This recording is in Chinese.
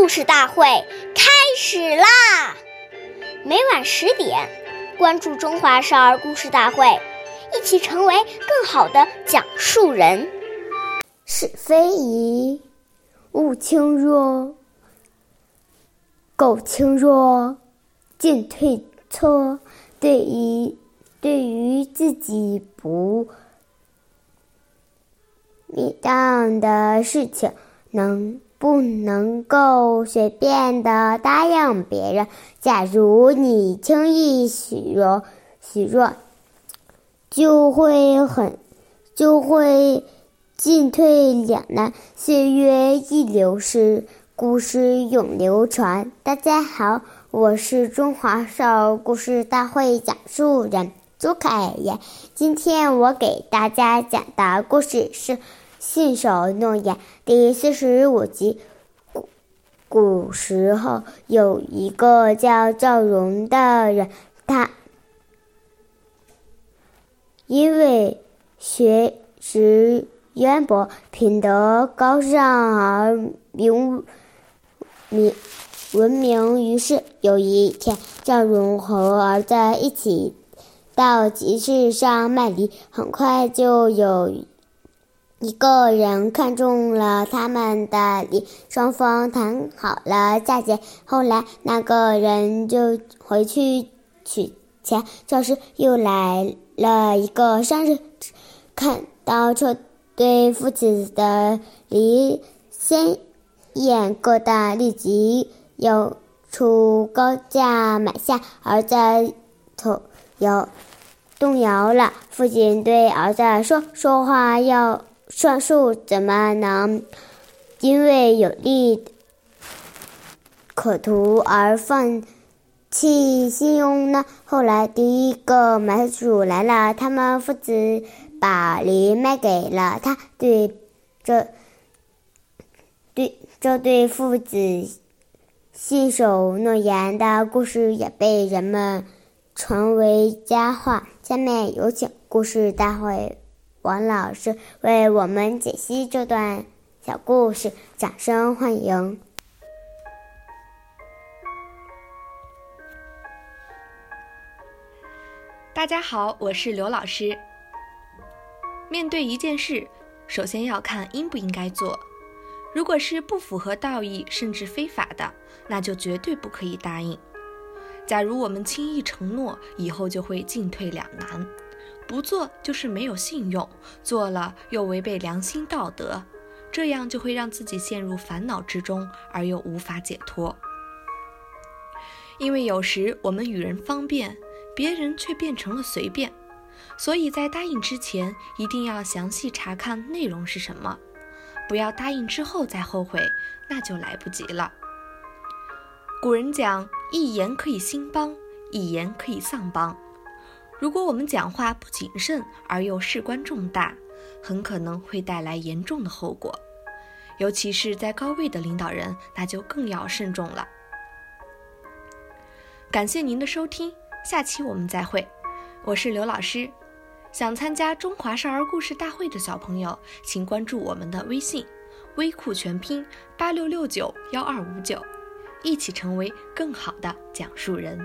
故事大会开始啦！每晚十点，关注《中华少儿故事大会》，一起成为更好的讲述人。是非宜勿轻弱，苟轻弱，进退错。对于对于自己不适当的事情，能。不能够随便的答应别人。假如你轻易许诺，许诺就会很，就会进退两难，岁月易流逝，故事永流传。大家好，我是中华少儿故事大会讲述人朱凯言。今天我给大家讲的故事是。信守诺言第四十五集。古古时候有一个叫赵荣的人，他因为学识渊博、品德高尚而名名闻名于世。有一天，赵荣和儿子一起到集市上卖梨，很快就有。一个人看中了他们的梨，双方谈好了价钱。后来那个人就回去取钱，这时又来了一个商人，看到这对父子的梨鲜艳各大，立即要出高价买下。儿子头摇动摇了，父亲对儿子说：“说话要。”算术怎么能因为有利可图而放弃信用呢？后来第一个买主来了，他们父子把梨卖给了他。对这对这对父子信守诺言的故事也被人们传为佳话。下面有请故事大会。王老师为我们解析这段小故事，掌声欢迎！大家好，我是刘老师。面对一件事，首先要看应不应该做。如果是不符合道义甚至非法的，那就绝对不可以答应。假如我们轻易承诺，以后就会进退两难。不做就是没有信用，做了又违背良心道德，这样就会让自己陷入烦恼之中，而又无法解脱。因为有时我们与人方便，别人却变成了随便，所以在答应之前一定要详细查看内容是什么，不要答应之后再后悔，那就来不及了。古人讲：一言可以兴邦，一言可以丧邦。如果我们讲话不谨慎而又事关重大，很可能会带来严重的后果，尤其是在高位的领导人，那就更要慎重了。感谢您的收听，下期我们再会。我是刘老师，想参加中华少儿故事大会的小朋友，请关注我们的微信“微库全拼八六六九幺二五九”，一起成为更好的讲述人。